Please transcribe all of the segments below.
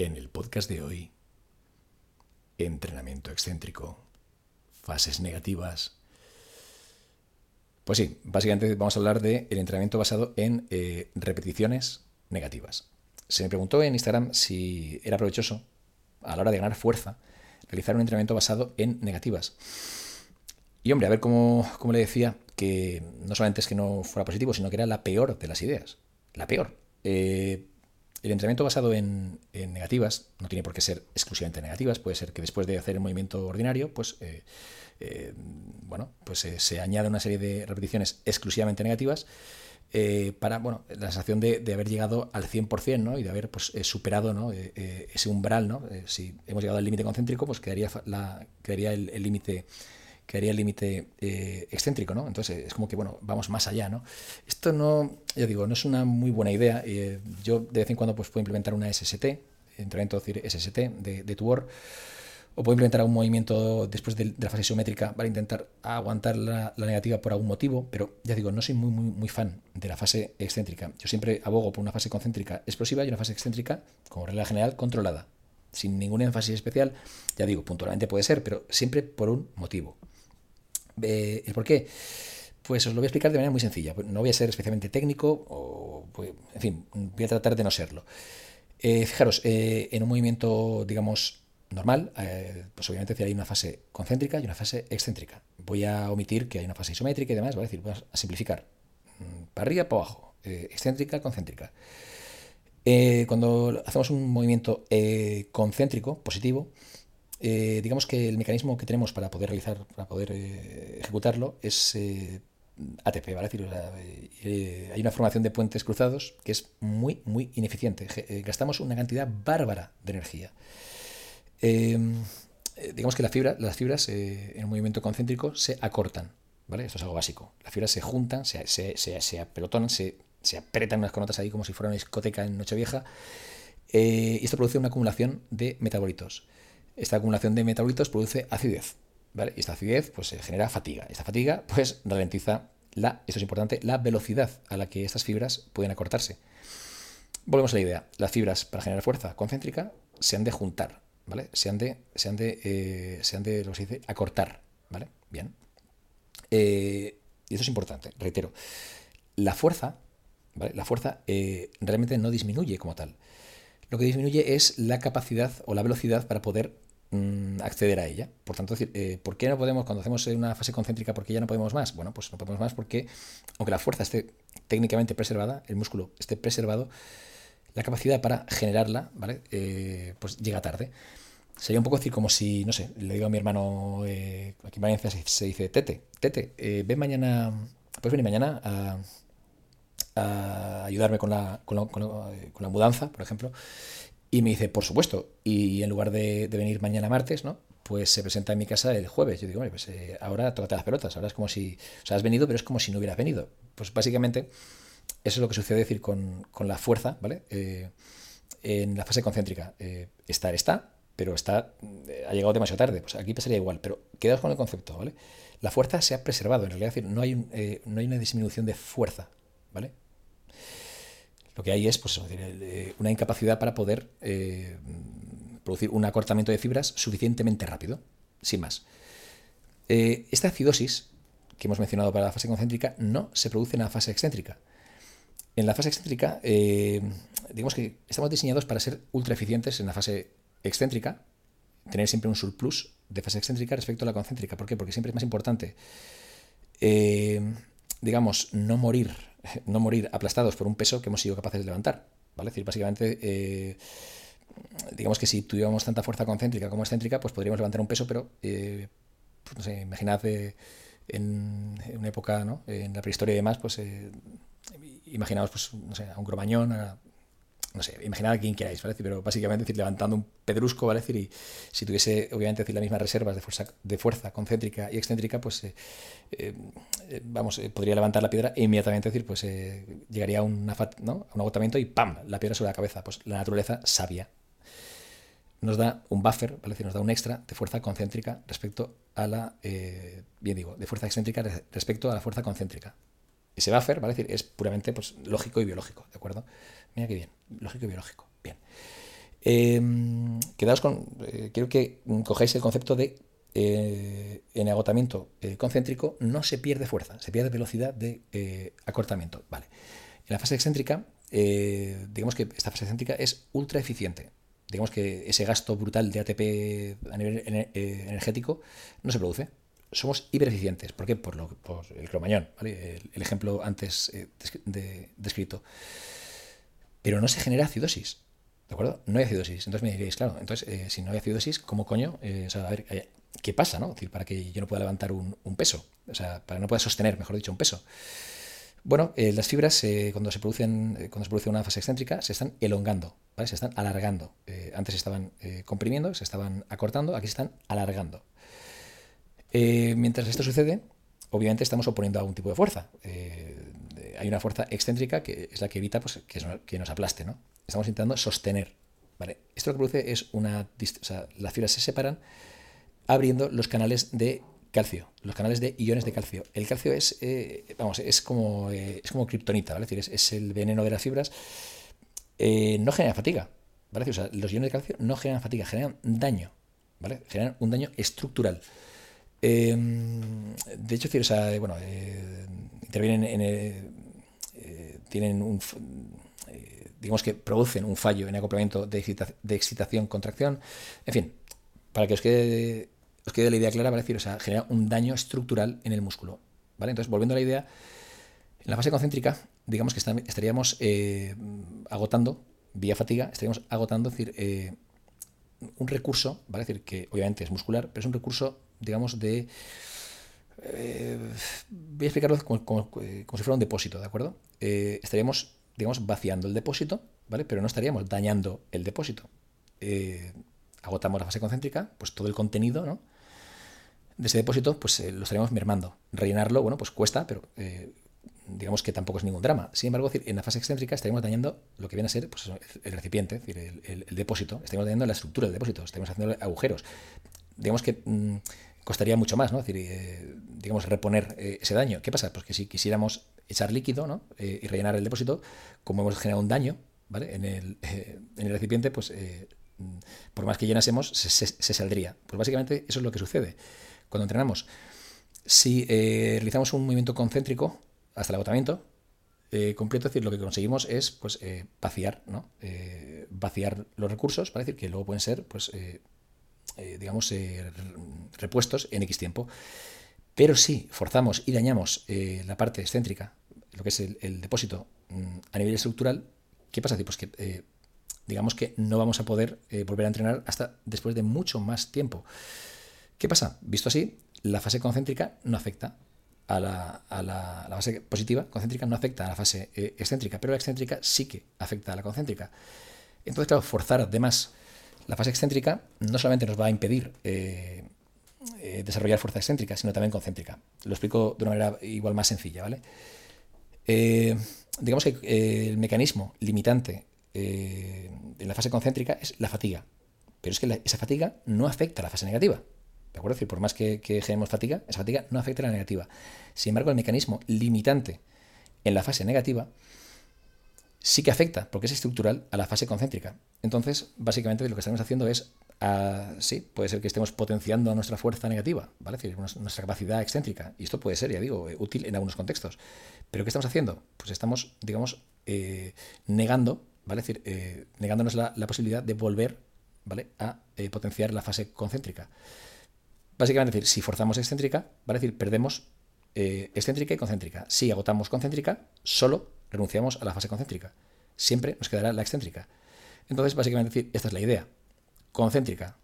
En el podcast de hoy, entrenamiento excéntrico, fases negativas. Pues sí, básicamente vamos a hablar del entrenamiento basado en eh, repeticiones negativas. Se me preguntó en Instagram si era provechoso a la hora de ganar fuerza realizar un entrenamiento basado en negativas. Y hombre, a ver cómo, le decía que no solamente es que no fuera positivo, sino que era la peor de las ideas. La peor. Eh, el entrenamiento basado en, negativas no tiene por qué ser exclusivamente negativas, puede ser que después de hacer el movimiento ordinario, pues eh, eh, bueno, pues se añade una serie de repeticiones exclusivamente negativas para bueno, la sensación de, haber llegado al 100% ¿no? y de haber pues, superado ¿no? ese umbral. ¿no? si hemos llegado al límite concéntrico, pues quedaría, la, quedaría el límite quedaría el límite eh, excéntrico, ¿no? Entonces es como que, bueno, vamos más allá, ¿no? Esto no, ya digo, no es una muy buena idea. Eh, yo de vez en cuando pues, puedo implementar una SST, entrenamiento SST de, de Tuor, o puedo implementar un movimiento después de, la fase isométrica para intentar aguantar la, negativa por algún motivo, pero ya digo, no soy muy, muy, muy fan de la fase excéntrica. Yo siempre abogo por una fase concéntrica explosiva y una fase excéntrica, como regla general, controlada. Sin ningún énfasis especial, ya digo, puntualmente puede ser, pero siempre por un motivo. Eh, ¿El por qué? Pues os lo voy a explicar de manera muy sencilla. No voy a ser especialmente técnico, o, pues, en fin, voy a tratar de no serlo. Eh, fijaros, eh, en un movimiento, digamos, normal, pues obviamente hay una fase concéntrica y una fase excéntrica. Voy a omitir que hay una fase isométrica y demás, voy a decir, voy a simplificar. Mm, para arriba, para abajo, excéntrica, concéntrica. cuando hacemos un movimiento concéntrico, positivo, eh, digamos que el mecanismo que tenemos para poder realizar, para poder eh, ejecutarlo, es eh, ATP, ¿vale? decir, hay una formación de puentes cruzados que es muy, muy ineficiente. gastamos una cantidad bárbara de energía. digamos que la fibra, las fibras en un movimiento concéntrico se acortan, ¿vale? Esto es algo básico. Las fibras se juntan, se, se, se, se apelotonan, se, se apretan unas con otras ahí como si fuera una discoteca en Nochevieja. y esto produce una acumulación de metabolitos. Esta acumulación de metabolitos produce acidez, ¿vale? Y esta acidez pues genera fatiga. Esta fatiga pues ralentiza la, esto es importante, la velocidad a la que estas fibras pueden acortarse. Volvemos a la idea. Las fibras para generar fuerza concéntrica se han de juntar, ¿vale? Se han de, se han de, eh, se han de lo que acortar, ¿vale? Bien. Eh, y eso es importante, reitero. La fuerza, ¿vale? La fuerza eh, realmente no disminuye como tal. Lo que disminuye es la capacidad o la velocidad para poder Mm, acceder a ella. Por tanto, decir, eh, ¿por qué no podemos, cuando hacemos una fase concéntrica, por qué ya no podemos más? Bueno, pues no podemos más porque, aunque la fuerza esté técnicamente preservada, el músculo esté preservado, la capacidad para generarla, ¿vale? Eh, pues llega tarde. Sería un poco decir como si, no sé, le digo a mi hermano, eh, aquí en Valencia se, dice, Tete, Tete, ven mañana, puedes venir mañana a, ayudarme con la, con la mudanza, por ejemplo. Y me dice, por supuesto. Y en lugar de, venir mañana martes, ¿no? Pues se presenta en mi casa el jueves. Yo digo, pues eh, ahora tócate las pelotas. Ahora es como si. O sea, has venido, pero es como si no hubieras venido. Pues básicamente, eso es lo que sucede decir con, la fuerza, ¿vale? Eh, en la fase concéntrica. Eh, estar está, pero está. ha llegado demasiado tarde. Pues aquí pasaría igual. Pero quedaos con el concepto, ¿vale? La fuerza se ha preservado. En realidad, no hay, no hay una disminución de fuerza, ¿vale? Lo que hay es pues, eh, una incapacidad para poder eh, producir un acortamiento de fibras suficientemente rápido, sin más. Eh, esta acidosis que hemos mencionado para la fase concéntrica no se produce en la fase excéntrica. En la fase excéntrica, digamos que estamos diseñados para ser ultra eficientes en la fase excéntrica, tener siempre un surplus de fase excéntrica respecto a la concéntrica. ¿Por qué? Porque siempre es más importante, digamos, no morir no morir aplastados por un peso que hemos sido capaces de levantar. ¿vale? Es decir, básicamente, eh, digamos que si tuviéramos tanta fuerza concéntrica como excéntrica, pues podríamos levantar un peso, pero, eh, pues no sé, imaginad eh, en, una época, ¿no? en la prehistoria y demás, pues imaginaos, pues, no sé, a un cromañón, a no sé, imaginad a quien queráis, ¿vale? Pero básicamente decir, levantando un pedrusco, ¿vale? Decir, y si tuviese, obviamente, decir, las mismas reservas de fuerza, de fuerza concéntrica y excéntrica, pues, eh, eh, vamos, eh, podría levantar la piedra e inmediatamente, decir, pues, llegaría a, a un agotamiento y ¡pam! La piedra sobre la cabeza. Pues la naturaleza sabia nos da un buffer, ¿vale? Decir, nos da un extra de fuerza concéntrica respecto a la, bien digo, de fuerza excéntrica respecto a la fuerza concéntrica. Ese buffer, ¿vale? decir, es puramente pues, lógico y biológico, ¿de acuerdo? Mira qué bien, lógico y biológico. Bien. Em, quedaos con. Eh, quiero que cojáis el concepto de. Eh, en agotamiento eh, concéntrico no se pierde fuerza, se pierde velocidad de acortamiento. Vale. En la fase excéntrica, digamos que esta fase excéntrica es ultra eficiente. Digamos que ese gasto brutal de ATP a nivel energético no se produce. Somos hipereficientes. ¿Por qué? Por, lo, por el cromañón, ¿vale? el, ejemplo antes descrito. Pero no se genera acidosis. ¿De acuerdo? No hay acidosis. Entonces me diréis, claro, entonces eh, si no hay acidosis, ¿cómo coño? Eh, o sea, a ver, eh, ¿qué pasa, no? Es decir, para que yo no pueda levantar un, peso, o sea, para que no pueda sostener, mejor dicho, un peso. Bueno, las fibras cuando se producen cuando se produce una fase excéntrica se están elongando, ¿vale? se están alargando. antes estaban comprimiendo, se estaban acortando, aquí se están alargando. Mientras esto sucede, obviamente estamos oponiendo a un tipo de fuerza. hay una fuerza excéntrica que es la que evita pues, que, nos aplaste, ¿no? estamos intentando sostener. ¿vale? Esto lo que produce es una... O las fibras se separan abriendo los canales de calcio, los canales de iones de calcio. El calcio es, eh, vamos, es como, eh, es como kriptonita, ¿vale? Es, el veneno de las fibras. Eh, no genera fatiga, ¿vale? O sea, los iones de calcio no generan fatiga, generan daño, ¿vale? Generan un daño estructural. Em, de hecho, o sea, bueno, intervienen en... tienen un digamos que producen un fallo en acoplamiento de, excitación-contracción. En fin, para que os quede, os quede la idea clara, ¿vale? decir, o sea, genera un daño estructural en el músculo. ¿vale? Entonces, volviendo a la idea, en la fase concéntrica, digamos que estaríamos eh, agotando, vía fatiga, estaríamos agotando, es decir, eh, un recurso, ¿vale? decir, que obviamente es muscular, pero es un recurso, digamos, de... Eh, voy a explicarlo como, si fuera un depósito, ¿de acuerdo? estaríamos digamos, vaciando el depósito, ¿vale? Pero no estaríamos dañando el depósito. Eh, agotamos la fase concéntrica, pues todo el contenido, ¿no? De ese depósito, pues eh, lo estaríamos mermando. Rellenarlo, bueno, pues cuesta, pero eh, digamos que tampoco es ningún drama. Sin embargo, en la fase excéntrica estaríamos dañando lo que viene a ser pues, el recipiente, el, depósito. Estaríamos dañando la estructura del depósito, estaríamos haciendo agujeros. Digamos que mm, costaría mucho más, ¿no? Es decir, digamos, reponer ese daño. ¿Qué pasa? Pues que si quisiéramos echar líquido. Eh, y rellenar el depósito, como hemos generado un daño en, el, eh, en el recipiente, pues eh, por más que llenásemos, se, saldría. Pues básicamente eso es lo que sucede cuando entrenamos. Si realizamos un movimiento concéntrico hasta el agotamiento completo, es decir, lo que conseguimos es pues, vaciar, ¿no? vaciar los recursos, para decir que luego pueden ser, pues, digamos, repuestos en X tiempo. Pero si forzamos y dañamos la parte excéntrica lo que es el, depósito mm, a nivel estructural, ¿qué pasa? Pues que eh, digamos que no vamos a poder eh, volver a entrenar hasta después de mucho más tiempo. ¿Qué pasa? Visto así, la fase concéntrica no afecta a la, a fase positiva, concéntrica no afecta a la fase eh, excéntrica, pero la excéntrica sí que afecta a la concéntrica. Entonces, claro, forzar además la fase excéntrica no solamente nos va a impedir desarrollar fuerza excéntrica, sino también concéntrica. Lo explico de una manera igual más sencilla, ¿vale? Eh, digamos que eh, el mecanismo limitante eh, en la fase concéntrica es la fatiga. Pero es que esa fatiga no afecta a la fase negativa. ¿De acuerdo? Es decir, por más que, generemos fatiga, esa fatiga no afecta a la negativa. Sin embargo, el mecanismo limitante en la fase negativa sí que afecta, porque es estructural, a la fase concéntrica. Entonces, básicamente lo que estamos haciendo es sí, puede ser que estemos potenciando nuestra fuerza negativa, ¿vale? decir, nuestra capacidad excéntrica. Y esto puede ser, ya digo, eh, útil en algunos contextos. Pero ¿qué estamos haciendo? Pues estamos, digamos, eh, negando, ¿vale? decir, eh, negándonos la, posibilidad de volver, ¿vale? A potenciar la fase concéntrica. Básicamente, decir, si forzamos excéntrica, ¿vale? decir, perdemos excéntrica y concéntrica. Si agotamos concéntrica, solo renunciamos a la fase concéntrica. Siempre nos quedará la excéntrica. Entonces, básicamente, decir, esta es la idea concéntrica.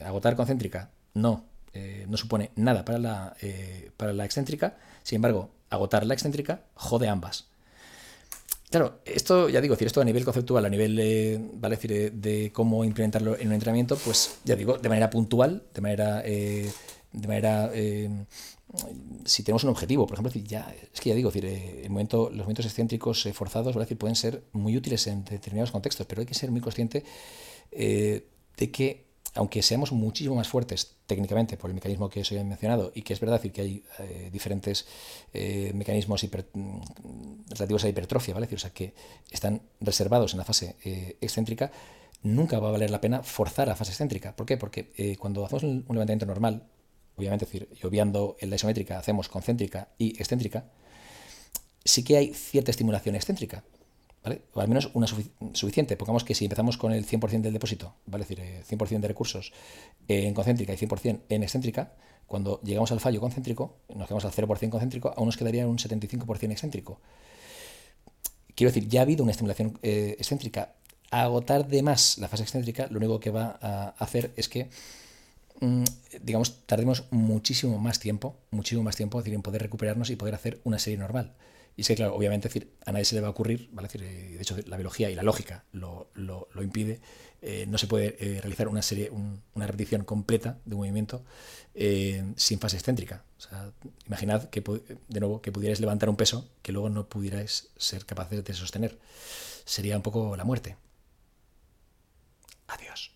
Agotar concéntrica no, eh, no supone nada para la, eh, para la excéntrica. Sin embargo, agotar la excéntrica jode ambas. Claro, esto ya digo, decir esto a nivel conceptual, a nivel de, ¿vale? decir, de, cómo implementarlo en un entrenamiento, pues ya digo, de manera puntual, de manera, eh, de manera si tenemos un objetivo, por ejemplo, ya, es que ya digo, decir, el momento, los momentos excéntricos forzados decir, pueden ser muy útiles en determinados contextos, pero hay que ser muy consciente de que, aunque seamos muchísimo más fuertes técnicamente por el mecanismo que os he mencionado, y que es verdad que hay eh, diferentes eh, mecanismos mm, relativos a hipertrofia, ¿vale? o sea, que están reservados en la fase eh, excéntrica, nunca va a valer la pena forzar a fase excéntrica. ¿Por qué? Porque cuando hacemos un levantamiento normal, obviamente, es decir, y obviando la isométrica, hacemos concéntrica y excéntrica, sí que hay cierta estimulación excéntrica. ¿Vale? O al menos una suficiente. Pongamos que si empezamos con el 100% del depósito, ¿vale? es decir, 100% de recursos en concéntrica y 100% en excéntrica, cuando llegamos al fallo concéntrico, nos quedamos al 0% concéntrico, aún nos quedaría un 75% excéntrico. Quiero decir, ya ha habido una estimulación eh, excéntrica. agotar de más la fase excéntrica, lo único que va a hacer es que, mm, digamos, tardemos muchísimo más tiempo, muchísimo más tiempo decir, en poder recuperarnos y poder hacer una serie normal. Y es que, claro, obviamente, decir, a nadie se le va a ocurrir, ¿vale? decir, eh, de hecho, la biología y la lógica lo, lo, impide, eh, no se puede eh, realizar una serie, una repetición completa de un movimiento sin fase excéntrica. O sea, imaginad que, de nuevo, que pudierais levantar un peso que luego no pudierais ser capaces de sostener. Sería un poco la muerte. Adiós.